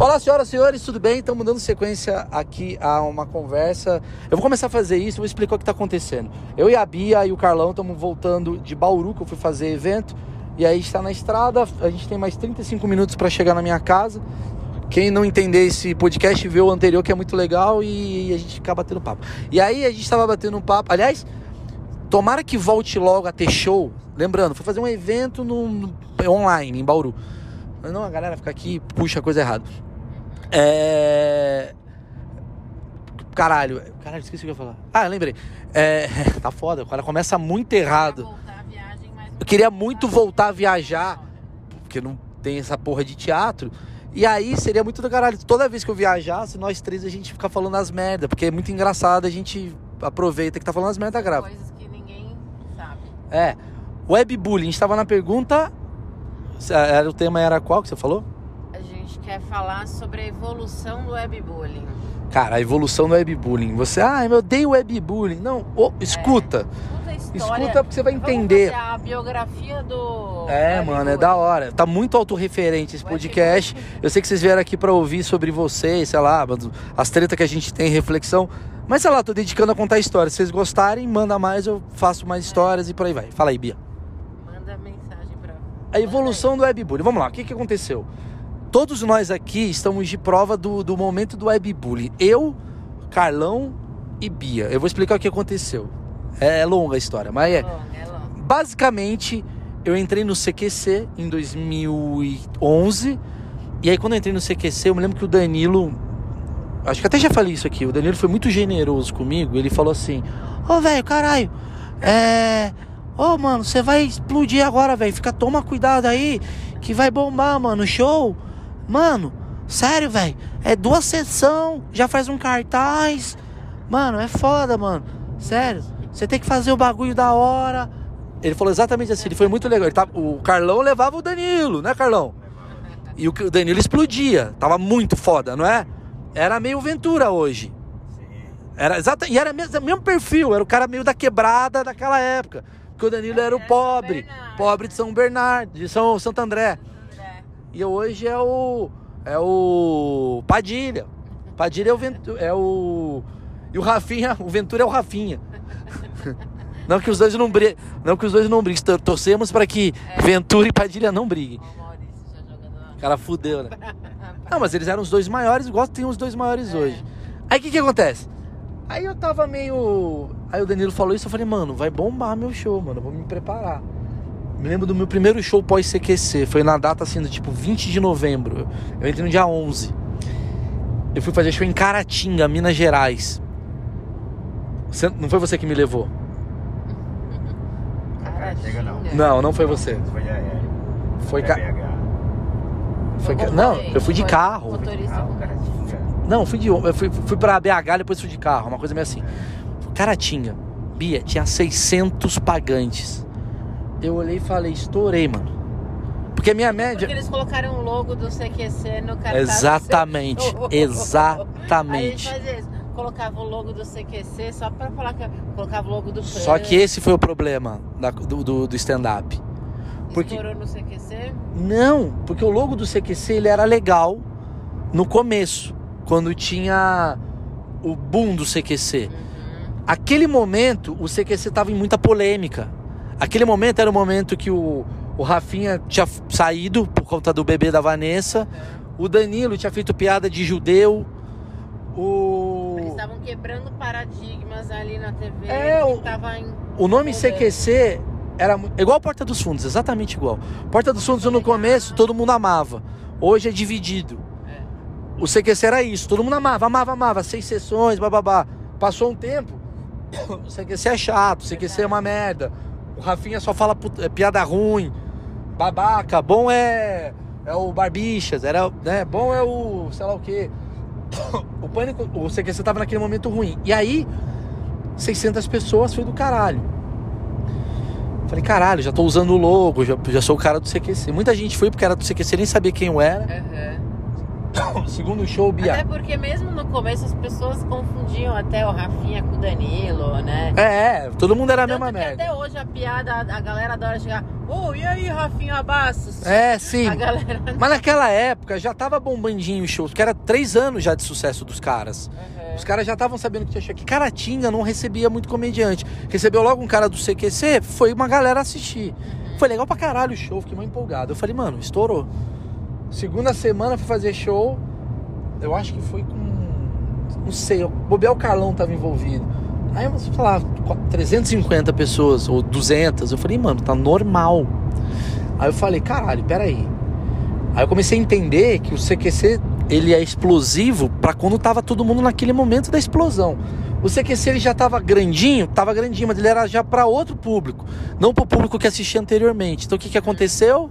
Olá, senhoras e senhores, tudo bem? Estamos dando sequência aqui a uma conversa. Eu vou começar a fazer isso, vou explicar o que está acontecendo. Eu e a Bia e o Carlão estamos voltando de Bauru, que eu fui fazer evento. E aí está na estrada, a gente tem mais 35 minutos para chegar na minha casa. Quem não entender esse podcast, vê o anterior que é muito legal e a gente fica batendo papo. E aí a gente estava batendo um papo. Aliás, tomara que volte logo a ter show. Lembrando, foi fazer um evento no, no online em Bauru. Não, a galera fica aqui puxa a coisa errada. É. Caralho, caralho, esqueci o que eu ia falar. Ah, lembrei. É... Tá foda, o cara começa muito errado. Eu queria muito voltar a viajar, porque não tem essa porra de teatro. E aí seria muito do caralho. Toda vez que eu viajasse, nós três a gente fica falando as merda, porque é muito engraçado, a gente aproveita que tá falando as merda grava. Coisas que ninguém sabe. É. Webbullying, a gente tava na pergunta. O tema era qual que você falou? Quer falar sobre a evolução do webbullying. Cara, a evolução do webbullying. Você, ah, eu odeio webbullying. Não, oh, escuta. História. Escuta porque você vai entender. a biografia do. É, mano, é da hora. Tá muito autorreferente esse podcast. Eu sei que vocês vieram aqui pra ouvir sobre vocês, sei lá, as tretas que a gente tem, reflexão. Mas sei lá, tô dedicando a contar histórias. Se vocês gostarem, manda mais, eu faço mais histórias e por aí vai. Fala aí, Bia. Manda mensagem pra. A evolução do webbullying. Vamos lá, o que, que aconteceu? Todos nós aqui estamos de prova do, do momento do webbullying. Eu, Carlão e Bia. Eu vou explicar o que aconteceu. É, é longa a história, mas é. Longa, é longa. Basicamente, eu entrei no CQC em 2011. E aí, quando eu entrei no CQC, eu me lembro que o Danilo. Acho que até já falei isso aqui. O Danilo foi muito generoso comigo. Ele falou assim: Ô, velho, caralho, é. Ô, mano, você vai explodir agora, velho. Fica, toma cuidado aí, que vai bombar, mano. Show. Mano, sério, velho. É duas sessão, já faz um cartaz. Mano, é foda, mano. Sério. Você tem que fazer o bagulho da hora. Ele falou exatamente assim. Ele foi muito legal. Ele tava, o Carlão levava o Danilo, né, Carlão? E o o Danilo explodia. Tava muito foda, não é? Era meio Ventura hoje. Era exata, e era mesmo, mesmo perfil, era o cara meio da quebrada daquela época. Porque o Danilo era o pobre, pobre de São Bernardo, de São Santo André. E hoje é o é o Padilha. Padilha é o Ventura, é o e o Rafinha, o Ventura é o Rafinha. Não que os dois não briguem, não que os dois não briguem, Tor- torcemos para que Ventura e Padilha não briguem. O cara fudeu, né? Não, mas eles eram os dois maiores, igual tem os dois maiores hoje. Aí o que que acontece? Aí eu tava meio. Aí o Danilo falou isso, eu falei, mano, vai bombar meu show, mano, eu vou me preparar. Me lembro do meu primeiro show pós-CQC, foi na data assim, do tipo 20 de novembro. Eu entrei no dia 11. Eu fui fazer show em Caratinga, Minas Gerais. Você- não foi você que me levou? Caratinga, não. Não, não foi você. Foi. Foi. É Ca... Foi ca- Foi- Não, eu fui de carro. Motorista. Não, fui de eu fui, fui pra BH, depois fui de carro, uma coisa meio assim. Caratinga, Bia, tinha 600 pagantes. Eu olhei e falei, estourei, mano. Porque a minha média. Porque eles colocaram o logo do CQC no cartaz. Exatamente, Aí gente exatamente. fazia isso. Colocava o logo do CQC só pra falar que colocava o logo do Só que esse foi o problema da- do, do, do stand-up. porque- Estourou no CQC. Não, porque o logo do CQC ele era legal no começo, quando tinha o boom do CQC. Uhum. Aquele momento, o CQC tava em muita polêmica. Aquele momento era o momento que o, o Rafinha tinha saído por conta do bebê da Vanessa. O Danilo tinha feito piada de judeu. O, Eles estavam quebrando paradigmas ali na TV. É, o- tava em... o nome. CQC era igual Porta dos Fundos, exatamente igual. Porta dos Fundos no começo todo mundo amava. Hoje é dividido. É. O CQC era isso, todo mundo amava, amava, amava. Seis sessões, bababá. Passou um tempo, o CQC é chato, o CQC é uma merda. O Rafinha só fala put- é, piada ruim, babaca. Bom é, é o Barbichas, era, né? Bom é o sei lá o quê. O pânico, o CQC tava naquele momento ruim. E aí, 600 pessoas foi do caralho. Falei, caralho, já tô usando o logo, já, já sou o cara do CQC. Muita gente foi porque era do CQC, nem sabia quem eu era. Segundo show, Bia. Até porque mesmo no começo as pessoas confundiam até o Rafinha com o Danilo, né? É, é, todo mundo era a mesma merda. até hoje a piada, a galera adora chegar. Ô, e aí, Rafinha Abastos? É, sim. A galera. Mas naquela época já tava bombandinho os shows, porque era três anos já de sucesso dos caras. Uhum. Os caras já estavam sabendo que tinha show. Que Caratinga não recebia muito comediante. Recebeu logo um cara do CQC, foi uma galera assistir. Foi legal pra caralho o show, fiquei muito empolgado. Eu falei, mano, estourou. Segunda semana fui fazer show, eu acho que foi com. Não sei, Bobel Carlão tava envolvido. Aí, eu, lá, 350 pessoas, ou 200. Eu falei, mano, tá normal. Aí eu falei, caralho, peraí. Aí eu comecei a entender que o CQC ele é explosivo para quando tava todo mundo naquele momento da explosão. O CQC ele já tava grandinho, tava grandinho, mas ele era já para outro público, não para o público que assistia anteriormente. Então o que que aconteceu?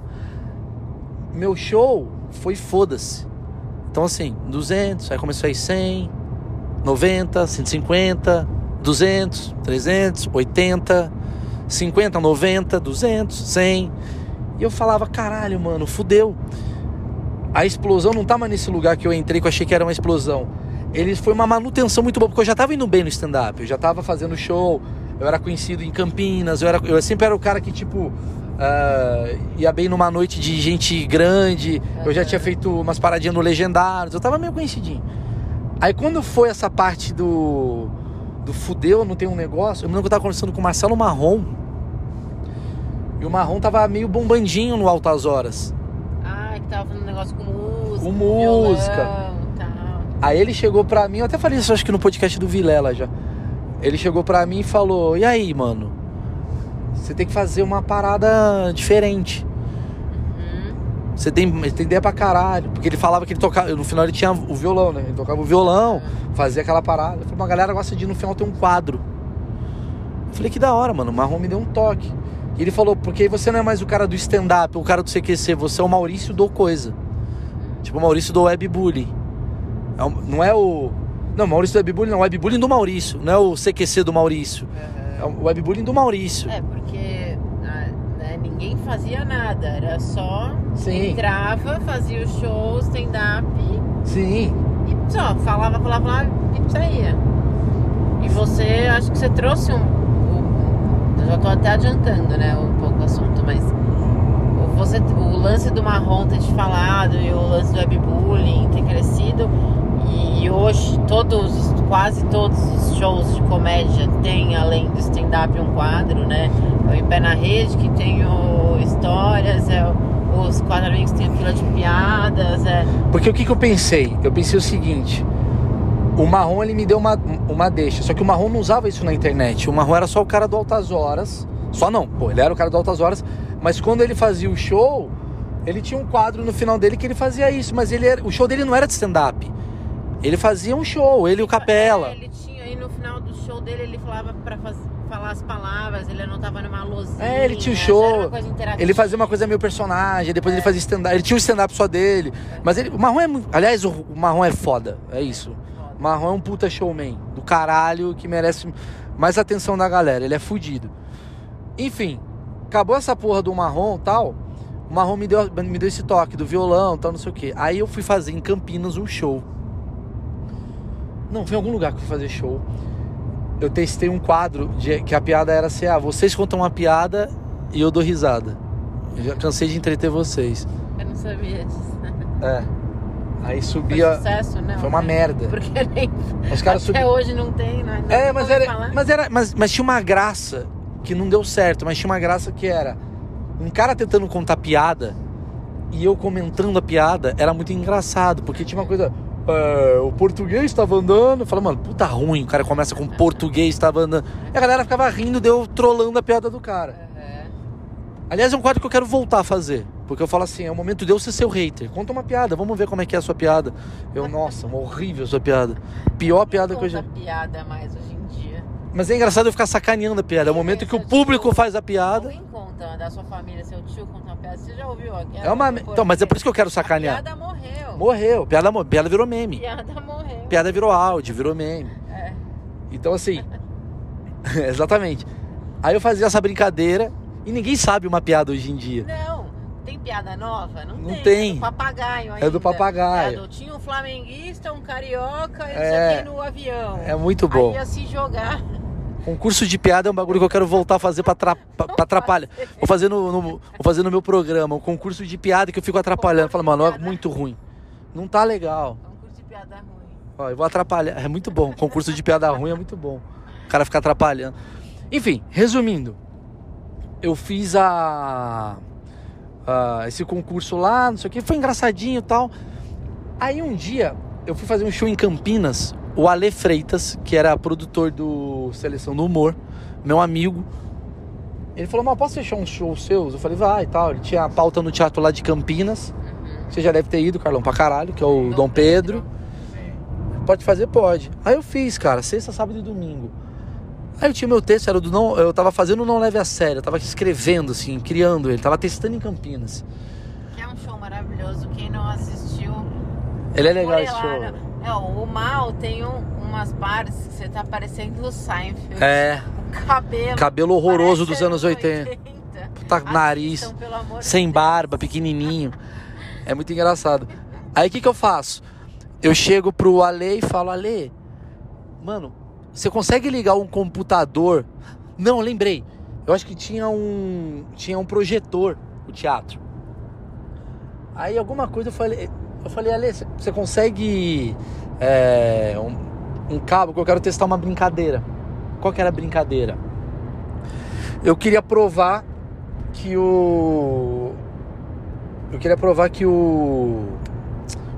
Meu show foi foda-se. Então assim, 200, aí começou aí 100, 90, 150, 200, 300, 80, 50, 90, 200, 100. E eu falava, caralho, mano, fudeu. A explosão não tá nesse lugar que eu entrei, que eu achei que era uma explosão. Ele foi uma manutenção muito boa, porque eu já tava indo bem no stand-up, eu já tava fazendo show, eu era conhecido em Campinas, eu, era, eu sempre era o cara que, tipo, ah, ia bem numa noite de gente grande, eu já tinha feito umas paradinhas no Legendários, eu tava meio conhecidinho. Aí quando foi essa parte do, do fudeu, não tem um negócio, eu me lembro que eu tava conversando com o Marcelo Marrom, e o Marrom tava meio bombandinho no Altas Horas. Ah, que tava fazendo um negócio com música. Com música. violão. Aí ele chegou pra mim, eu até falei isso acho que no podcast do Vilela já. Ele chegou pra mim e falou: "E aí, mano? Você tem que fazer uma parada diferente. Uhum. Você tem, tem ideia pra caralho. Porque ele falava que ele tocava. No final ele tinha o violão, né? Ele tocava o violão, fazia aquela parada. Eu falei, uma galera gosta de no final ter um quadro. Eu falei, que da hora, mano. O Marrom me deu um toque. E ele falou, porque você não é mais o cara do stand-up, o cara do CQC, você é o Maurício do Coisa. Tipo o Maurício do Webbullying. É não é o. Não, Maurício do Webbullying não, o Webbullying do Maurício. Não é o CQC do Maurício. É o Webbullying do Maurício. É, porque ah, né, ninguém fazia nada, era só Sim. entrava, fazia o show, stand-up Sim. e só, falava, falava, falava e saía. E você, acho que você trouxe um. um- eu já tô até adiantando, né, um pouco o assunto, mas o- você, o lance do marrom ter te falado e o lance do webbullying ter crescido. E hoje todos, quase todos os shows de comédia têm, além do stand-up, um quadro, né? É o Em Pé na Rede, que tem o Histórias, é os que tem a fila de piadas, é. Porque o que, que eu pensei? Eu pensei o seguinte: o Marrom ele me deu uma, uma deixa, só que o Marrom não usava isso na internet. O Marrom era só o cara do Altas Horas. Só não, pô, ele era o cara do Altas Horas, mas quando ele fazia o show, ele tinha um quadro no final dele que ele fazia isso, mas ele era, o show dele não era de stand-up. Ele fazia um show, ele e o Capela. É, ele tinha, e no final do show dele ele falava pra faz- falar as palavras, ele anotava numa lousinha. É, ele tinha o show. Ele fazia uma coisa meio personagem, depois ele fazia stand-up. Ele tinha um stand-up só dele. Mas ele, o Marrom é muito. Aliás, o, Marrom é foda. É isso. O Marrom é um puta showman do caralho que merece mais atenção da galera. Ele é fudido. Enfim, acabou essa porra do Marrom e tal. O Marrom me deu, me deu esse toque do violão tal, não sei o quê. Aí eu fui fazer em Campinas um show. Não, foi em algum lugar que eu fui fazer show. Eu testei um quadro de, que a piada era assim: ah, vocês contam uma piada e eu dou risada. Eu já cansei de entreter vocês. Eu não sabia disso. É. Aí Foi subia. sucesso, né? Foi uma merda. Porque nem. Os caras Até hoje não tem, né? É, Não mas ouvi era, falar. mas era. Mas, mas tinha uma graça que não deu certo, mas tinha uma graça que era um cara tentando contar piada e eu comentando a piada era muito engraçado, porque tinha uma coisa. É, o português estava andando. Fala, mano, puta ruim. O cara começa com português estava andando. E a galera ficava rindo, deu trolando a piada do cara. Aham. Aliás, é um quadro que eu quero voltar a fazer. Porque eu falo assim, é o momento de eu ser seu hater. Conta uma piada, vamos ver como é que é a sua piada. Eu, nossa, uma horrível sua piada. Pior piada que eu já. Piada mais hoje. Mas é engraçado eu ficar sacaneando a piada. É o momento que o público faz a piada. Alguém conta da sua família, seu tio conta uma piada. Você já ouviu aquela? É uma. Então, mas é por isso que eu quero A sacanear. piada morreu. Morreu. Piada, mo- piada virou meme. Piada morreu. Piada virou áudio, virou meme. É. Então, assim. exatamente. Aí eu fazia essa brincadeira e ninguém sabe uma piada hoje em dia. Não, tem piada nova? Não, Não tem. tem. É do papagaio É do ainda. papagaio. É tinha um flamenguista, um carioca e É. no avião. É muito bom. Aí ia se jogar. Concurso de piada é um bagulho que eu quero voltar a fazer pra, tra- pra- atrapalhar. Vou fazer no, no- vou fazer no meu programa, um concurso de piada que eu fico atrapalhando. Fala, mano, é muito ruim. Não tá legal. Concurso de piada ruim. Ó, eu vou atrapalhar. É muito bom. Concurso de piada ruim é muito bom. O cara fica atrapalhando. Enfim, resumindo. Eu fiz a, a- esse concurso lá, não sei o que. Foi engraçadinho e tal. Aí um dia eu fui fazer um show em Campinas. O Ale Freitas, que era produtor do Seleção do Humor, meu amigo. Ele falou, mas posso fechar um show seus? Eu falei, vai e tal. Ele tinha a pauta no teatro lá de Campinas. Uhum. Você já deve ter ido, Carlão, pra caralho, que é o Dom, Pedro. Pode fazer? Pode. Aí eu fiz, cara, sexta, sábado e domingo. Aí eu tinha meu texto, era do não. Eu tava fazendo o Não Leve a Sério, eu tava escrevendo, assim, criando ele, tava testando em Campinas. Que é um show maravilhoso. Quem não assistiu. Ele é legal esse lá, show. né? É, o Mal tem um- umas partes que você tá parecendo o Seinfeld. É, O cabelo. cabelo horroroso dos anos 80. Puta Assistam, nariz, de sem barba, pequenininho. É muito engraçado. Aí o que que eu faço? Eu chego pro Ale e falo, Ale, mano, você consegue ligar um computador? Não, lembrei. Eu acho que tinha um tinha um projetor o teatro. Aí alguma coisa eu falei, eu falei, Ale, você- consegue é, um, um cabo que eu quero testar uma brincadeira. Qual que era a brincadeira? Eu queria provar que o eu queria provar que o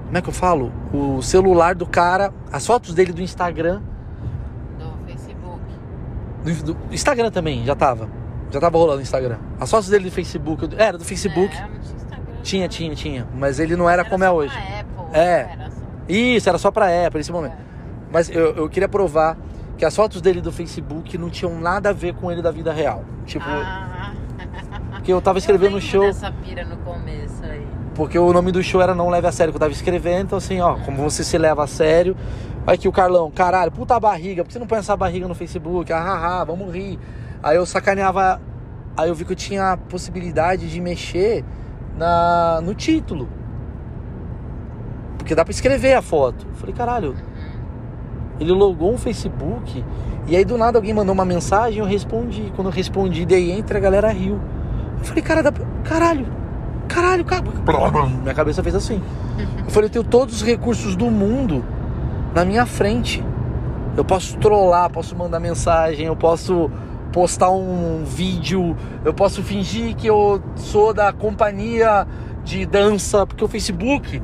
como é que eu falo? O celular do cara, as fotos dele do Instagram, Do Facebook. do, do Instagram também, já tava. Já tava rolando no Instagram. As fotos dele do Facebook, era do Facebook. É, tinha. Tinha, tinha, mas ele não era, como é só hoje. Apple, É. Era só... Isso, era só pra Apple nesse momento. É. Mas eu, eu queria provar que as fotos dele do Facebook não tinham nada a ver com ele da vida real. Tipo, Ah, que eu tava escrevendo eu show. dessa pira no começo aí. Porque o nome do show era Não Leve a Sério, que eu tava escrevendo. Então, assim, ó, como você se leva a sério. Olha aqui o Carlão, caralho, puta barriga, por que você não põe essa barriga no Facebook? Ah, ah, ah, vamos rir. Aí eu sacaneava. Aí eu vi que eu tinha a possibilidade de mexer na, no título. Porque dá pra escrever a foto. Eu falei, caralho. Ele logou um Facebook. E aí do nada alguém mandou uma mensagem, eu respondi. Quando eu respondi, dei entre, a galera riu. Eu falei, cara, dá pra... caralho, caralho, cara. Minha cabeça fez assim. Eu falei, eu tenho todos os recursos do mundo na minha frente. Eu posso trollar, posso mandar mensagem, eu posso postar um vídeo, eu posso fingir que eu sou da companhia de dança, porque o Facebook.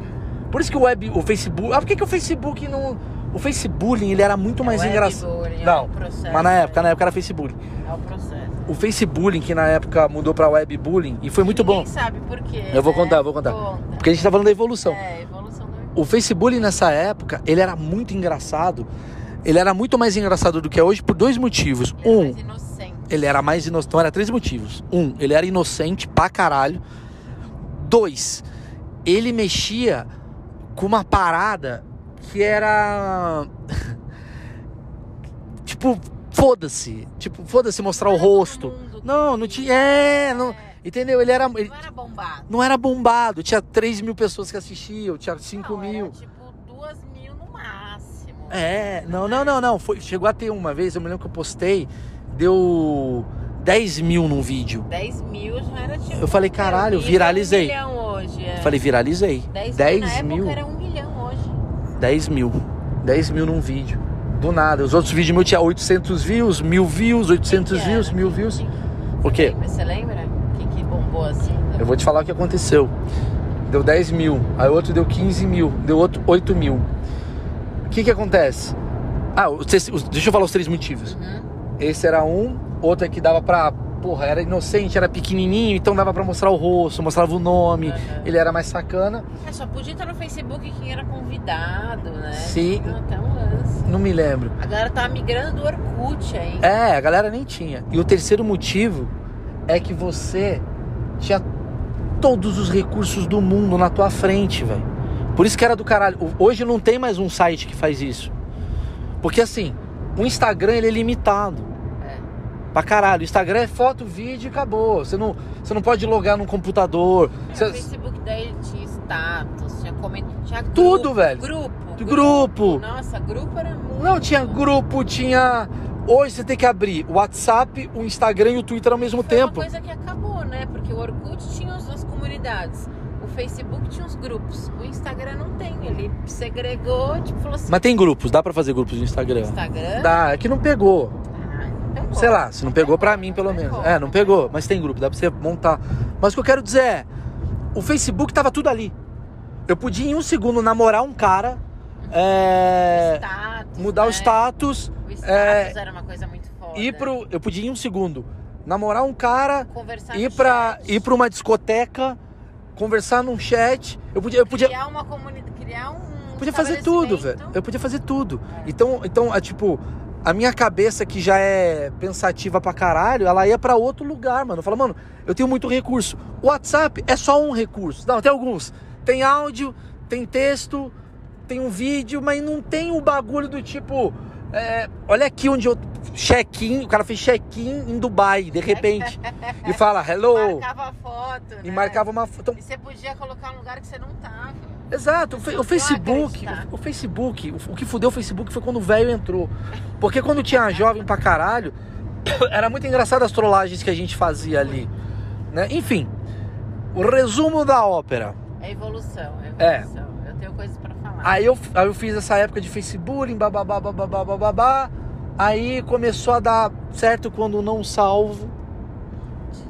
Por isso que o web, o Facebook. Ah, por que, que o Facebook não. O Facebook ele era muito mais É engraçado. é Não, processo, mas na época, na época era Facebook. É o processo. O Facebook, que na época mudou pra webbullying, e foi muito bom. Ninguém sabe por quê. Eu vou né? contar, eu vou contar. Conta. Porque a gente tá falando da evolução. É, evolução do O Facebook nessa época, ele era muito engraçado. Ele era muito mais engraçado do que é hoje por dois motivos. Ele é Um, mais inocente. ele era mais inocente. Então, era três motivos. Um, ele era inocente pra caralho. Dois, ele mexia com uma parada que era. tipo, foda-se. Tipo, foda-se mostrar o rosto. Não, não tinha. É, não. Entendeu? Ele era. Ele Não era bombado. não era bombado. Tinha 3 mil pessoas que assistiam, tinha 5 Não, mil. Era, tipo, duas mil no máximo. É, não, não, não, não. Foi, chegou a ter uma vez, eu me lembro que eu postei, deu 10 mil num vídeo. 10 mil já era tipo. Eu falei, caralho, viralizei. Um milhão hoje. É. Eu falei, viralizei. 10, 10 mil. Na época era um milhão hoje. 10 mil. 10 mil num vídeo. Do nada. Os outros vídeos meus tinham 800 views, mil views, 800 Que views, mil views. O quê? Você lembra? O que, que bombou assim? Eu vou te falar o que aconteceu. Deu 10 mil, aí outro deu 15 mil, deu outro 8 mil. O que que acontece? Ah, os os- deixa eu falar os três motivos. Uhum. Esse era um, outro é que dava pra. Porra, era inocente, era pequenininho, então dava pra mostrar o rosto, mostrava o nome, Uhum. ele era mais sacana. É, só podia estar no Facebook quem era convidado, né? Sim. Tinha Até um lance. Não me lembro. A galera tava migrando do Orkut aí. É, a galera nem tinha. E o terceiro motivo é que você tinha todos os recursos do mundo na tua frente, velho. Por isso que era do caralho. O- Hoje não tem mais um site que faz isso. Porque assim, o Instagram ele é limitado. É. Pra caralho. Instagram é foto, vídeo e acabou. Você não, você não pode logar no computador. É, Você- O Facebook daí tinha status, tinha comentário, tinha grupo, Tudo, velho. Grupo. Grupo. Nossa, grupo era muito. Não, tinha grupo, tinha. Hoje você tem que abrir o WhatsApp, o Instagram e o Twitter ao mesmo Foi tempo. uma coisa que acabou, né? Porque o Orkut tinha as, as comunidades. Facebook tinha os grupos. O Instagram não tem. Ele segregou, tipo, falou assim. Mas tem grupos, dá pra fazer grupos no Instagram. Instagram. Dá, é que não pegou. Ah, não pegou. Sei lá, se não pegou pra mim, pelo Não menos. pegou, É, não pegou, mas tem grupo, dá pra você montar. Mas o que eu quero dizer é, o Facebook tava tudo ali. Eu podia em um segundo namorar um cara, é, Status, mudar né? o status, O status é, era uma coisa muito foda. ir pro. Eu podia em um segundo namorar um cara, Conversar ir no pra, chat. ir pra uma discoteca, conversar num chat. Eu podia, eu podia, Criar uma comunidade. Criar um. podia fazer tudo, velho. Eu podia fazer tudo. Então, então, é tipo, a minha cabeça que já é pensativa pra caralho, ela ia pra outro lugar, mano. Fala, mano, eu tenho muito recurso. O WhatsApp é só um recurso. Não, tem alguns. Tem áudio, tem texto, tem um vídeo, mas não tem o bagulho do tipo. É, olha aqui onde eu. Check-in, o cara fez check-in em Dubai, de repente. e fala, hello. Marcava foto. E né? marcava uma. Então, E você podia colocar um lugar que você não tava. Exato, o, o Facebook, o, o Facebook, o, o que fudeu o Facebook foi quando o velho entrou. Porque quando tinha jovem pra caralho, era muito engraçado as trollagens que a gente fazia ali. Né? Enfim, o resumo da ópera. É evolução, é É. evolução. Eu tenho coisas pra. Aí eu, aí eu fiz essa época de Facebook, bababá, bababá, bababá. Aí começou a dar certo quando não salvo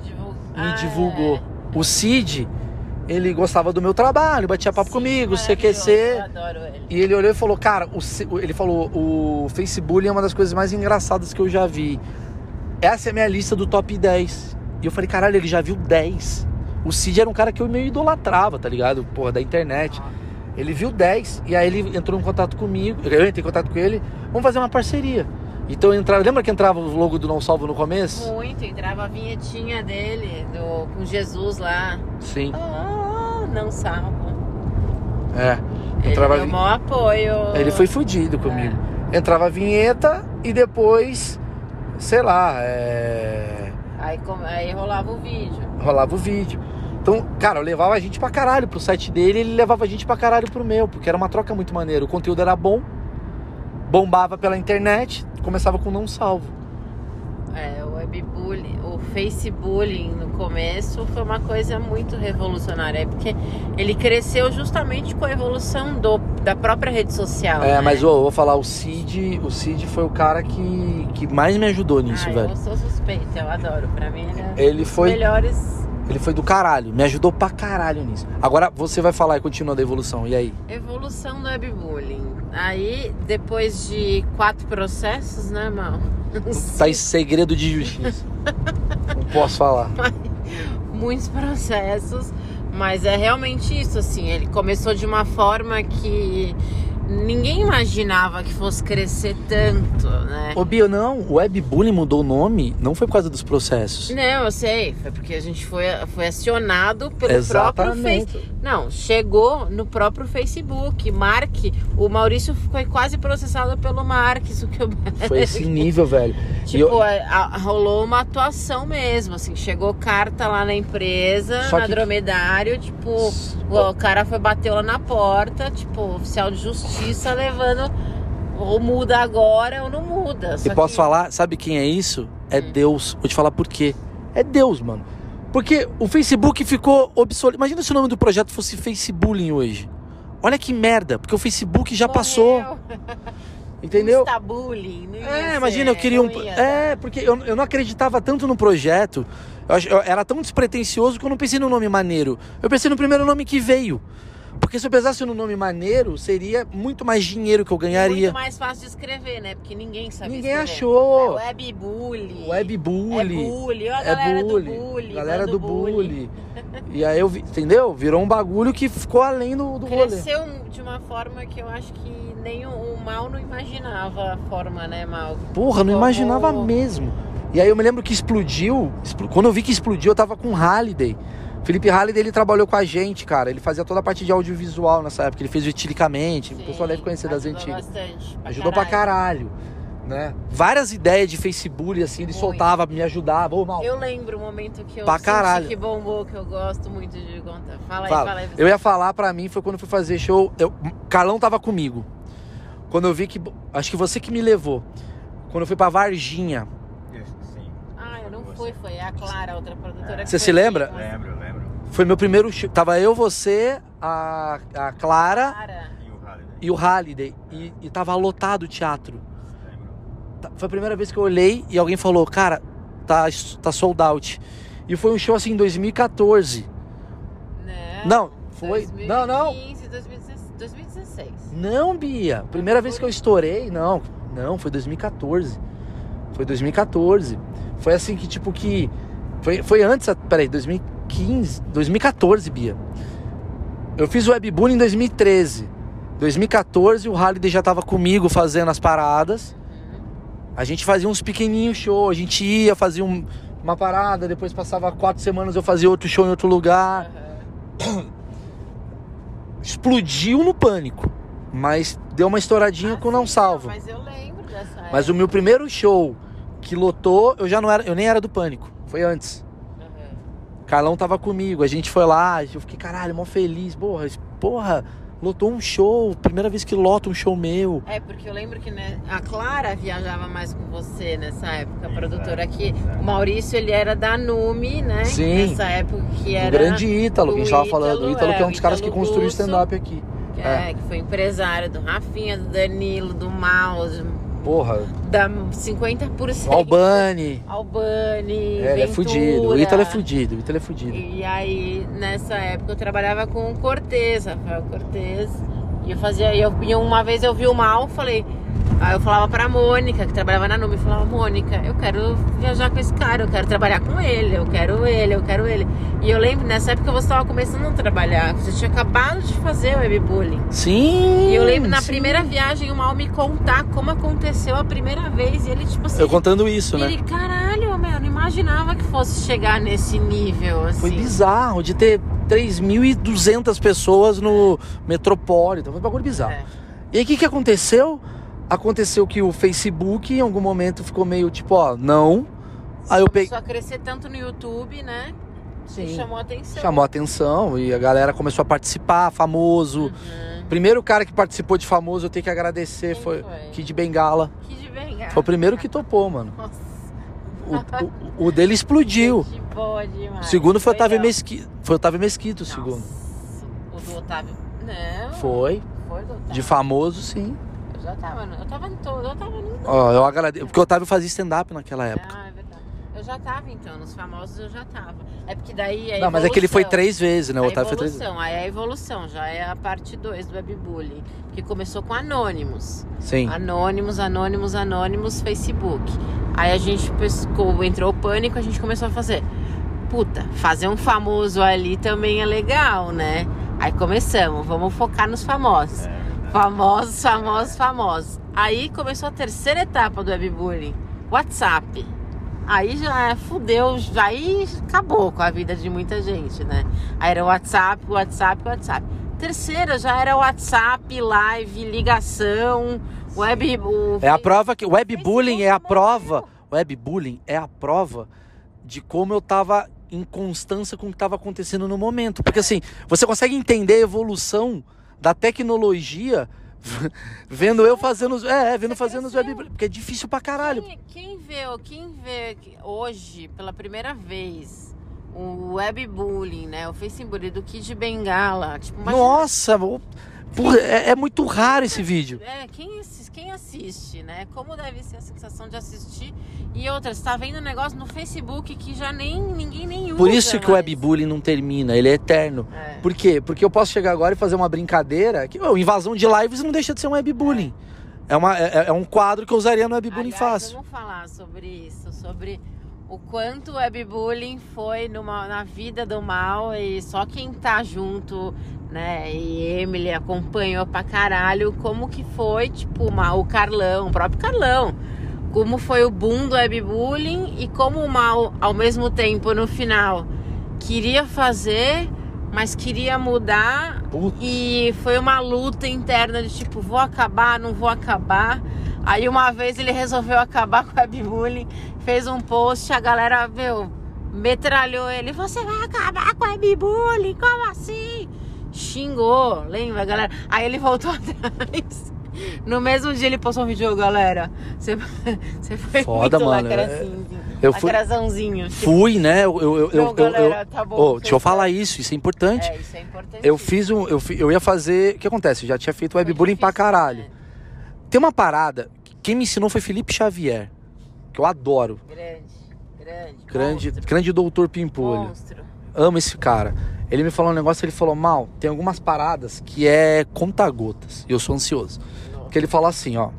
divul- me Ah, divulgou. é. O Cid, ele gostava do meu trabalho, batia papo Sim, comigo, CQC. Ele. E ele olhou e falou, cara, o, ele falou, o Facebook é uma das coisas mais engraçadas que eu já vi. Essa é a minha lista do top 10. E eu falei, caralho, ele já viu 10. O Cid era um cara que eu meio idolatrava, tá ligado? Porra, da internet. Ele viu 10 e aí ele entrou em contato comigo. Eu entrei em contato com ele. Vamos fazer uma parceria. Então entrava. Lembra que entrava o logo do Não Salvo no começo? Muito, entrava a vinhetinha dele, do, com Jesus lá. Sim. Ah, não salvo. É. Ele Entrava deu vi- maior apoio. Ele foi fudido comigo. Entrava a vinheta e depois, sei lá, é. Aí, aí rolava o vídeo. rolava o vídeo. Então, cara, eu levava a gente pra caralho pro site dele, ele levava a gente pra caralho pro meu, porque era uma troca muito maneira. O conteúdo era bom, bombava pela internet, começava com não salvo. É, o webbullying, o facebullying no começo foi uma coisa muito revolucionária, é porque ele cresceu justamente com a evolução do, da própria rede social. É, né? mas eu vou falar, o Cid, o Cid foi o cara que, que mais me ajudou nisso, ah, velho. Eu sou suspeita, eu adoro. Pra mim, ele é Ele um dos foi, melhores. Ele foi do caralho, me ajudou pra caralho nisso. Agora você vai falar e continua da evolução, e aí? Evolução do webbullying. Aí, depois de quatro processos, né, Mal? Tá em segredo de justiça. Não posso falar. muitos processos, mas é realmente isso, assim, ele começou de uma forma que ninguém imaginava que fosse crescer tanto, né? Ô Bia, não, o webbullying mudou o nome, não foi por causa dos processos. Não, eu sei, foi porque a gente foi, foi acionado pelo próprio Exatamente. Facebook. Não, chegou no próprio Facebook. Mark, o Maurício foi quase processado pelo Mark Zuckerberg. Foi esse nível, velho. Tipo, eu- a- a- rolou uma atuação mesmo, assim, chegou carta lá na empresa, Só na que- dromedário, tipo, o, o cara foi bateu lá na porta, tipo, oficial de justiça levando ou muda agora ou não muda. E Só posso que- falar, sabe quem é isso? É Hum. Deus. Vou te falar por quê. É Deus, mano. Porque o Facebook ficou obsoleto. Imagina se o nome do projeto fosse Facebook hoje. Olha que merda, porque o Facebook já passou, entendeu? Instabullying, É, imagina, eu queria um. ia É, porque eu, eu não acreditava tanto no projeto. Eu, eu era tão despretensioso que eu não pensei no nome maneiro. Eu pensei no primeiro nome que veio. Porque se eu pensasse no nome maneiro, seria muito mais dinheiro que eu ganharia. Muito mais fácil de escrever, né? Porque ninguém sabia Ninguém escrever. achou. É webbullying. Webbully. É. Ó, a É galera bully. do bullying. Galera do bully. E aí eu vi, entendeu? Virou um bagulho que ficou além do, do rolê. Cresceu de uma forma que eu acho que nem o, o mal não imaginava a forma, né, mal? Porra, não Como- imaginava mesmo. E aí eu me lembro que explodiu. expl- Quando eu vi que explodiu, eu tava com Halliday. Felipe Halliday, ele trabalhou com a gente, cara. Ele fazia toda a parte de audiovisual nessa época. Ele fez o Etilicamente. o pessoal deve conhecer das ajudou antigas. Bastante, Ajudou pra caralho. né? Várias ideias de Facebook, assim, ele Muito. soltava, me ajudava. Ô, mal. Eu lembro o momento que eu Pra senti caralho. que bombou, que eu gosto muito de contar. Fala aí, Fala. fala aí. Eu ia falar pra mim, foi quando eu fui fazer show. Eu, Carlão tava comigo. Quando eu vi que. Acho que você que me levou. Quando eu fui pra Varginha. Sim. Ah, eu não fui, foi a Clara, outra produtora. que Você se lembra? lembro. Foi meu primeiro show. Tava eu, você, a, a Clara Clara. E o Halliday? e o Halliday. E, e tava lotado o teatro. Tá- Foi a primeira vez que eu olhei e alguém falou, cara, tá, tá sold out. E foi um show assim em 2014. Não, foi. Não, não. 2015, 2016. 2016. Não, Bia. Primeira vez que eu estourei, não. Não, foi 2014. Foi 2014. Foi assim que, tipo, que. Foi, foi antes, peraí, 2015. 2014, Bia. Eu fiz o Webbullying em 2013. 2014, o Halliday já tava comigo fazendo as paradas. A gente fazia uns pequenininhos shows. A gente ia, fazia um- uma parada, depois passava quatro semanas, eu fazia outro show em outro lugar. Aham. Explodiu no pânico. Mas deu uma estouradinha Ah, com Não sim, Salvo. Mas eu lembro dessa época. Mas o meu primeiro show que lotou, eu já não era, eu nem era do pânico. Foi antes. Carlão tava comigo, a gente foi lá, eu fiquei, caralho, mó feliz. Porra, porra, lotou um show, primeira vez que lota um show meu. É, porque eu lembro que né, a Clara viajava mais com você nessa época, a produtora é, aqui. é. O Maurício, ele era da Nume, né? Sim. Nessa época que O era... grande Ítalo, que a gente tava falando. O Ítalo, Ítalo que é é, um dos caras que construiu o stand-up aqui. Que, é, que foi empresário do Rafinha, do Danilo, do Maus, Porra, da 50%. o Albani. Albani, É, ele é fudido. O Ítalo é fudido, o Ítalo é fudido. E aí, nessa época, eu trabalhava com o Cortez, Rafael Cortez. E eu fazia. Eu, e uma vez eu vi o mal, falei. Aí eu falava pra Mônica, que trabalhava na eu falava, Mônica, eu quero viajar com esse cara, eu quero trabalhar com ele, eu quero ele, eu quero ele. E eu lembro, nessa época você estava começando a trabalhar, você tinha acabado de fazer o webbullying. Sim! E eu lembro na sim. primeira viagem o mal me contar como aconteceu a primeira vez. E ele, tipo assim. Eu contando isso, né? ele, caralho, meu, eu não imaginava que fosse chegar nesse nível, assim. Foi bizarro de ter 3.200 pessoas no Metropolitan. Foi um bagulho bizarro. É. E aí o que, que aconteceu? Aconteceu que o Facebook em algum momento ficou meio tipo, ó, não. Aí eu peguei. Começou a crescer tanto no YouTube, né? Sim. chamou atenção. Chamou atenção e a galera começou a participar, famoso. Uhum. Primeiro cara que participou de famoso, eu tenho que agradecer, Quem foi, foi? Kid Bengala. Kid Bengala. Foi o primeiro que topou, mano. Nossa, O, o- o dele explodiu. O segundo foi Otávio não. Mesquita. Foi Otávio Mesquita o segundo. O do Otávio. Não. Foi. Foi do Otávio. De famoso, sim. Eu tava, no- eu tava em todo, eu tava no. Ó, eu agradeço. Porque o Otávio fazia stand-up naquela época. Ah, é verdade. Eu já tava então, nos famosos eu já tava. É porque daí é Não, mas é que ele foi três vezes, né? O a Otávio foi três vezes. evolução, aí é a evolução, já é a parte 2 do webbullying, que começou com Anônimos. Sim. Anônimos, Anônimos, Anônimos, Facebook. Aí a gente pescou, entrou o pânico, a gente começou a fazer. Puta, fazer um famoso ali também é legal, né? Aí começamos, vamos focar nos famosos. É, Famosos, famosos, famosos. Aí começou a terceira etapa do webbullying, WhatsApp. Aí já fudeu, já aí acabou com a vida de muita gente, né? Aí era WhatsApp, WhatsApp, WhatsApp. Terceira já era WhatsApp, live, ligação, web. O É a prova que. Webbullying é a prova. Webbullying é a prova de como eu tava em constância com o que tava acontecendo no momento. Porque assim, você consegue entender a evolução da tecnologia vendo eu fazendo os. É, é, vendo Você fazendo os webbullying. Porque é difícil pra caralho. Quem, quem vê, quem vê hoje, pela primeira vez, o webbullying, né? O Facebook do Kid Bengala. Tipo, imagina- Nossa, o- porra, é, é muito raro esse vídeo. É, quem assiste, quem assiste, né? Como deve ser a sensação de assistir. E outra, você tá vendo um negócio no Facebook que já nem ninguém nem usa. Por isso que o mais. webbullying não termina, ele é eterno. É. Por quê? Porque eu posso chegar agora e fazer uma brincadeira. Que, ô, invasão de lives não deixa de ser um webbullying. É, uma, é, é um quadro que eu usaria no webbullying fácil. Vamos falar sobre isso, sobre o quanto o webbullying foi numa, na vida do mal e só quem tá junto, né? E Emily acompanhou pra caralho como que foi, tipo, uma- o Carlão, o próprio Carlão. Como foi o boom do webbullying e como o mal, ao mesmo tempo, no final, queria fazer, mas queria mudar Puta. e foi uma luta interna de tipo, vou acabar, não vou acabar. Aí uma vez ele resolveu acabar com o webbullying, fez um post, a galera, meu, metralhou ele. Você vai acabar com o webbullying? Como assim? Xingou, lembra, galera? Aí ele voltou atrás. No mesmo dia ele postou um vídeo, galera. Você, você foi Foda, muito mano, lacrazinho. eu fui- Fui, né? Eu, eu, eu, eu- galera, eu- tá bom, Ô, deixa eu falar isso, isso é importante. É, isso é importante. Eu fiz um. Eu, eu ia fazer. O que acontece? Eu já tinha feito webbullying pra caralho. né? Tem uma parada. Quem me ensinou foi Felipe Xavier. Que eu adoro. Grande, grande. Grande, monstro, grande doutor Pimpolho. monstro. Amo esse cara. Ele me falou um negócio, ele falou, mal, tem algumas paradas que é conta-gotas. E eu sou ansioso. Porque ele falou assim, ó.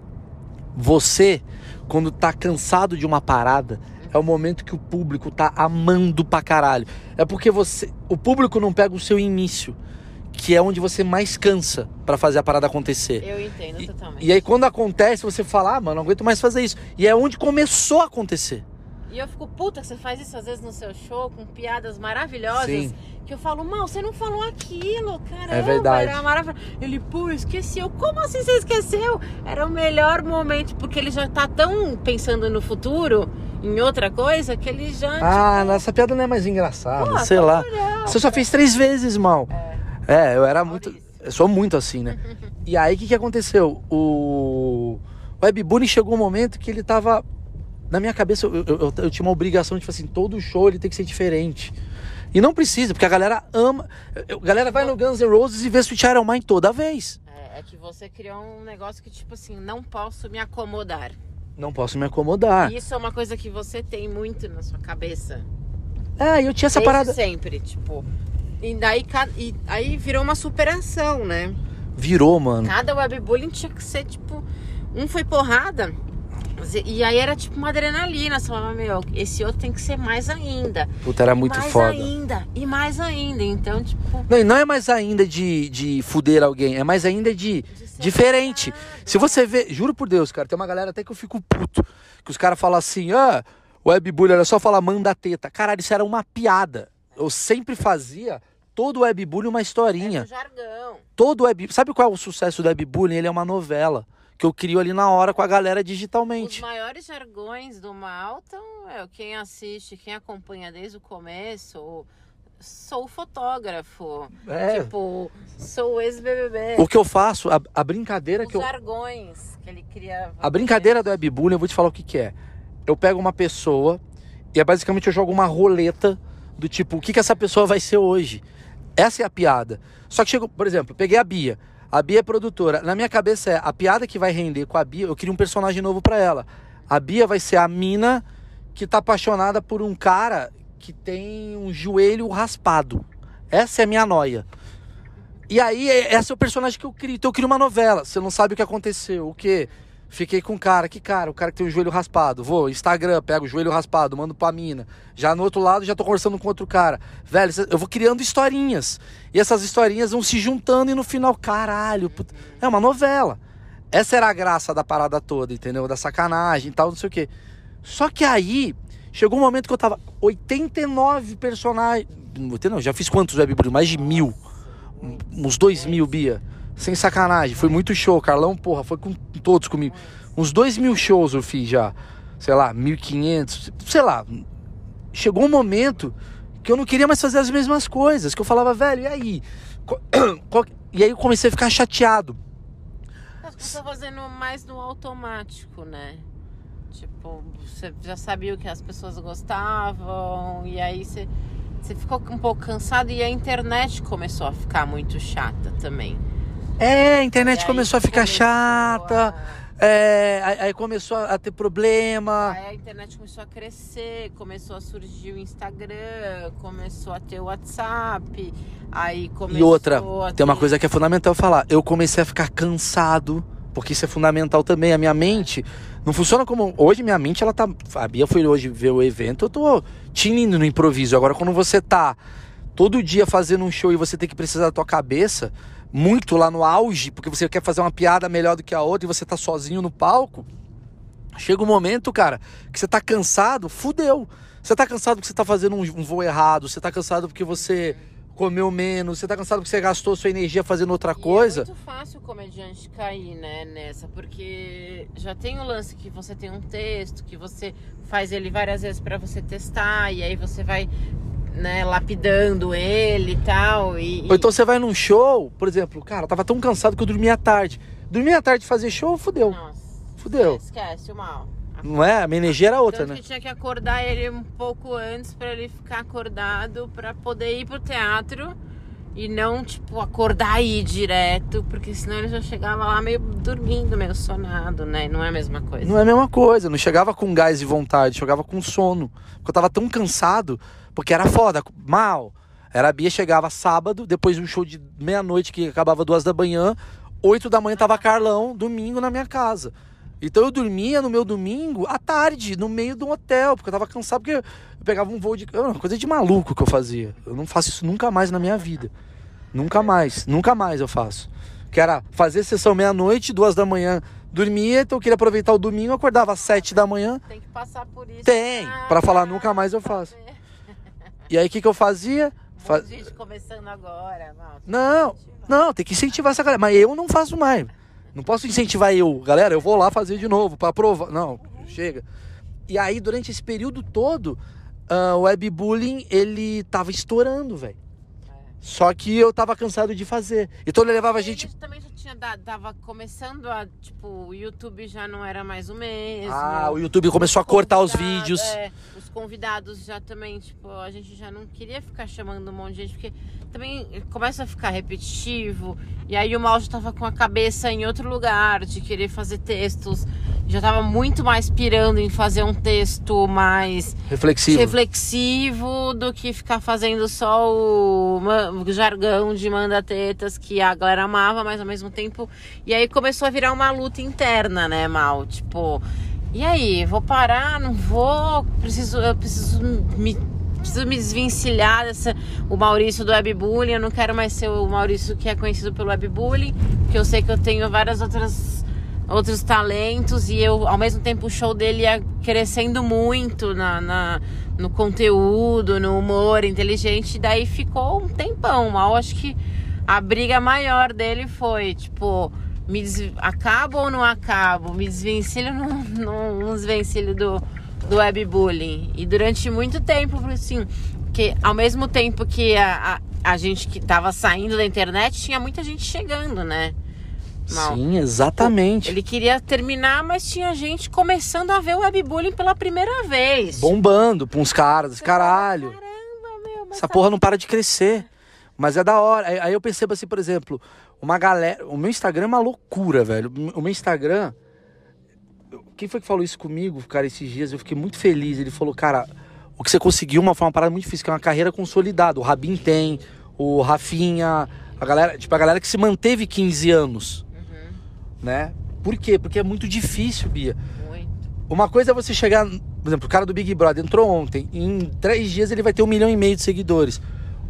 Você, quando tá cansado de uma parada, é o momento que o público tá amando pra caralho. É porque você. O público não pega o seu início, que é onde você mais cansa pra fazer a parada acontecer. Eu entendo totalmente. E aí quando acontece, você fala, ah, mano, não aguento mais fazer isso. E é onde começou a acontecer. E eu fico puta que você faz isso às vezes no seu show com piadas maravilhosas. Sim. Que eu falo, mal, você não falou aquilo, caramba. É verdade. Era maravilhoso. Ele, pô, esqueci. Eu, como assim você esqueceu? Era o melhor momento, porque ele já tá tão pensando no futuro, em outra coisa, que ele já. Ah, essa piada não é mais engraçada, Pô, sei tá lá. legal. Você só fez três vezes, mal. É, eu era muito. Eu sou muito assim, né? E aí o que, que aconteceu? O. Webbullying chegou um momento que ele tava. Na minha cabeça, eu, eu, eu- tinha uma obrigação de, tipo assim, todo show ele tem que ser diferente. E não precisa, porque a galera ama. A galera vai no Guns N' Roses e vê Sweet Iron Mind toda vez. É, é que você criou um negócio que, tipo assim, não posso me acomodar. Não posso me acomodar. E isso é uma coisa que você tem muito na sua cabeça. É, eu tinha essa Desde parada. sempre, tipo. E daí e aí virou uma superação, né? Virou, mano. Cada webbullying tinha que ser, tipo, um foi porrada. E aí era tipo uma adrenalina. Você falava, meu, esse outro tem que ser mais ainda. Puta, era E muito mais foda. ainda. E mais ainda. Então, tipo. Não, e não é mais ainda de, de fuder alguém, é mais ainda de diferente. Se você vê, juro por Deus, cara, tem uma galera até que eu fico puto, que os caras falam assim, ah, webbullying era só falar manda teta. Caralho, isso era uma piada. Eu sempre fazia todo webbullying uma É historinha. um jargão. Todo web, sabe qual é o sucesso do webbullying? Ele é uma novela que eu crio ali na hora com a galera Os digitalmente. maiores jargões do mal estão. É, quem assiste, quem acompanha desde o começo. Sou fotógrafo. É. Tipo, sou ex-BBB. O que eu faço, a, a brincadeira Os que eu jargões que ele cria. A brincadeira do webbullying, eu vou te falar o que, que é. Eu pego uma pessoa e é basicamente eu jogo uma roleta do tipo, o que, que essa pessoa vai ser hoje? Essa é a piada. Só que chegou, por exemplo, peguei a Bia. A Bia é produtora. Na minha cabeça é, a piada que vai render com a Bia, eu queria um personagem novo pra ela. A Bia vai ser a mina que tá apaixonada por um cara que tem um joelho raspado. Essa é a minha noia. E aí, é- esse é o personagem que eu crio. Então eu crio uma novela. Você não sabe o que aconteceu. O quê? Fiquei com um cara. Que cara? O cara que tem o joelho raspado. Vou, Instagram, pego o joelho raspado, mando pra mina. Já no outro lado, já tô conversando com outro cara. Velho, eu vou criando historinhas. E essas historinhas vão se juntando e no final, caralho, puta, é uma novela. Essa era a graça da parada toda, entendeu? Da sacanagem e tal, não sei o quê. Só que aí, chegou um momento que eu tava 89 personagens. Não, já fiz quantos webbullying? Mais de mil. Uns dois mil, Bia. Sem sacanagem. Foi muito show. Carlão, porra, foi com todos comigo. Uns dois mil shows eu fiz já. Sei lá, 1.500. Sei lá. Chegou um momento que eu não queria mais fazer as mesmas coisas. Que eu falava, velho, e aí? E aí eu comecei a ficar chateado. Você tá fazendo mais no automático, né? Tipo, você já sabia o que as pessoas gostavam, e aí você, você ficou um pouco cansado e a internet começou a ficar muito chata também. É, a internet começou a ficar começou chata. a- É, aí começou a ter problema. Aí a internet começou a crescer, começou a surgir o Instagram, começou a ter o WhatsApp, aí começou E outra, a tem uma ter- coisa que é fundamental falar. Eu comecei a ficar cansado, porque isso é fundamental também. A minha mente não funciona como. Hoje minha mente, ela tá. A Bia foi hoje ver o evento, eu tô tinindo no improviso. Agora, quando você tá todo dia fazendo um show e você tem que precisar da tua cabeça, muito lá no auge, porque você quer fazer uma piada melhor do que a outra e você tá sozinho no palco. Chega um momento, cara, que você tá cansado, fudeu. Você tá cansado porque você tá fazendo um, um voo errado, você tá cansado porque você comeu menos, você tá cansado porque você gastou sua energia fazendo outra E coisa. é muito fácil o comediante cair, né, nessa, porque já tem o lance que você tem um texto, que você faz ele várias vezes pra você testar, e aí você vai, né, lapidando ele e tal. E, Ou então você vai num show, por exemplo, cara, tava tão cansado que eu dormia à tarde. Dormia à tarde fazer show, fudeu. Nossa, Fudeu. esquece o mal. Não é? A minha energia era outra, Tanto né? que tinha que acordar ele um pouco antes pra ele ficar acordado pra poder ir pro teatro e não, tipo, acordar e ir direto, porque senão ele já chegava lá meio dormindo, meio sonado, né? Não é a mesma coisa. Não é a mesma coisa, não chegava com gás e vontade, chegava com sono. Porque eu tava tão cansado, porque era foda, mal. Era a Bia chegava sábado, depois de um show de meia-noite que acabava duas da manhã, oito da manhã tava Carlão, domingo na minha casa. Então eu dormia no meu domingo à tarde, no meio de um hotel, porque eu tava cansado, porque eu pegava um voo de. Uma coisa de maluco que eu fazia. Eu não faço isso nunca mais na minha vida. Nunca mais, nunca mais eu faço. Que era fazer sessão meia-noite, duas da manhã, dormia, então eu queria aproveitar o domingo, acordava às sete da manhã. Tem que passar por isso. Tem, pra falar nunca mais eu faço. E aí o que, que eu fazia? Fa- Fa... Gente começando agora. Não, não, tem que incentivar essa galera. Mas eu não faço mais. Não posso incentivar eu. Galera, eu vou lá fazer de novo pra provar. Não, chega. E aí, durante esse período todo, ah, o webbullying, ele tava estourando, velho. Só que eu tava cansado de fazer. Então ele levava a gente. Ele também tinha dado, tava começando a, tipo, o YouTube já não era mais o mesmo. Ah, o YouTube começou a cortar os vídeos. é, os convidados já também, tipo, a gente já não queria ficar chamando um monte de gente, porque também começa a ficar repetitivo. E aí o mal já tava com a cabeça em outro lugar, de querer fazer textos. Já tava muito mais pirando em fazer um texto mais Reflexivo. reflexivo do que ficar fazendo só o, jargão de manda-tetas que a galera amava, mas ao mesmo tempo. E aí começou a virar uma luta interna, né, Mal? Tipo, e aí, vou parar? Não vou? Preciso, eu preciso me. Preciso me desvencilhar dessa. O Maurício do webbullying. Eu não quero mais ser o Maurício que é conhecido pelo webbullying. Porque eu sei que eu tenho várias outras outros talentos e eu ao mesmo tempo o show dele ia crescendo muito na, na- no conteúdo, no humor inteligente, daí ficou um tempão. Mal acho que a briga maior dele foi tipo me des... acabo ou não acabo? Me desvencilho ou não, não, desvencilho do, do webbullying? E durante muito tempo, assim, que ao mesmo tempo que a, a, a gente que tava saindo da internet, tinha muita gente chegando, né? Mal. Sim, exatamente. Ele queria terminar, mas tinha gente começando a ver o webbullying pela primeira vez. Bombando pra uns caras. Caralho. Caramba, meu, Essa porra não para de crescer. Mas é da hora. Aí- eu percebo assim, por exemplo, uma galera. O meu Instagram é uma loucura, velho. O meu Instagram. Quem foi que falou isso comigo, cara, esses dias? Eu fiquei muito feliz. Ele falou, cara, o que você conseguiu uma, foi uma parada muito difícil, que é uma carreira consolidada. O Rabin tem, o Rafinha, a galera, tipo, a galera que se manteve 15 anos, Uhum, né? Por quê? Porque é muito difícil, Bia. muito. Uma coisa é você chegar, por exemplo, o cara do Big Brother entrou ontem, em três dias ele vai ter um milhão e meio de seguidores.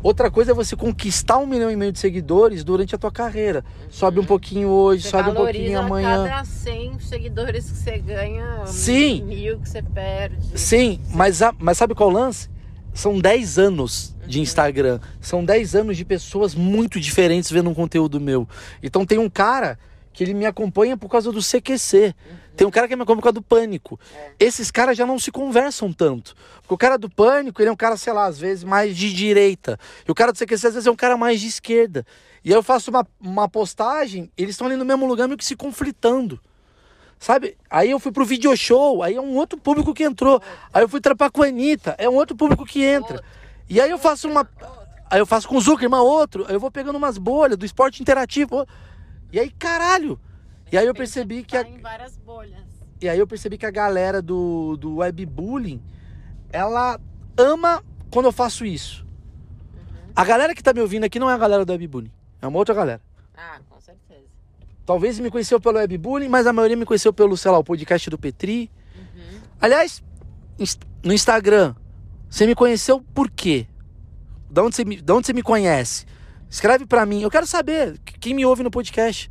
Outra coisa é você conquistar um milhão e meio de seguidores durante a tua carreira. Sobe um pouquinho hoje, Você sobe um pouquinho amanhã. cada 100 seguidores que você ganha, Sim. mil que você perde. Sim, mas, a- mas sabe qual o lance? São 10 anos de Instagram. São 10 anos de pessoas muito diferentes vendo um conteúdo meu. Então tem um cara que ele me acompanha por causa do CQC. Tem um cara que me acompanha por causa do pânico. Esses caras já não se conversam tanto. Porque o cara do pânico, ele é um cara, sei lá, às vezes mais de direita. E o cara do CQC, às vezes, é um cara mais de esquerda. E aí eu faço uma, uma postagem, eles estão ali no mesmo lugar, meio que se conflitando. Sabe? Aí eu fui pro video show, aí é um outro público que entrou. Aí eu fui trapar com a Anitta, é um outro público que entra. E aí eu faço uma. Aí eu faço com o Zuckerman outro, aí eu vou pegando umas bolhas do esporte interativo. E aí, caralho! E aí eu percebi que a, em várias bolhas. e aí eu percebi que a galera do, do webbullying, ela ama quando eu faço isso. A galera que tá me ouvindo aqui não é a galera do webbullying, é uma outra galera. Ah, com certeza. Talvez me conheceu pelo webbullying, mas a maioria me conheceu pelo, sei lá, o podcast do Petri. Uhum. Aliás, no Instagram, você me conheceu por quê? De onde você me, de onde você me conhece? Escreve pra mim, eu quero saber quem me ouve no podcast.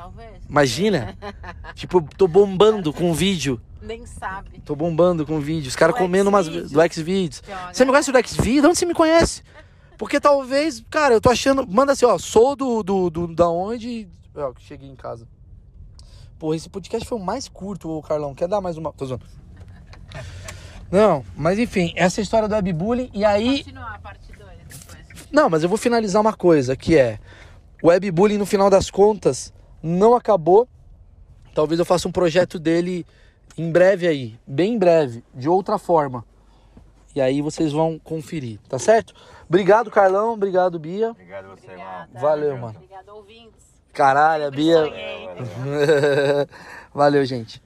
Talvez. Imagina, tipo, tô bombando com vídeo. Nem sabe. Tô bombando com vídeo. Os caras Do comendo umas do Xvideos. Você me conhece do Xvideos? De onde você me conhece? Porque talvez, cara, eu tô achando. Manda assim, ó, sou do, do, do da onde. Ó, cheguei em casa. Pô, esse podcast foi o mais curto, ô Carlão. Quer dar mais uma. Tô zoando. Não, mas enfim, essa é história do webbullying. E aí. Continuar a parte 2 depois. Não, mas eu vou finalizar uma coisa, que é. O webbullying, no final das contas, não acabou. Talvez eu faça um projeto dele em breve aí. Bem em breve, de outra forma. E aí vocês vão conferir, tá certo? Obrigado, Carlão. Obrigado, Bia. Obrigado a você, irmão. Valeu, mano. Obrigada, ouvintes. Caralho, Bia. Valeu, valeu. Valeu, gente.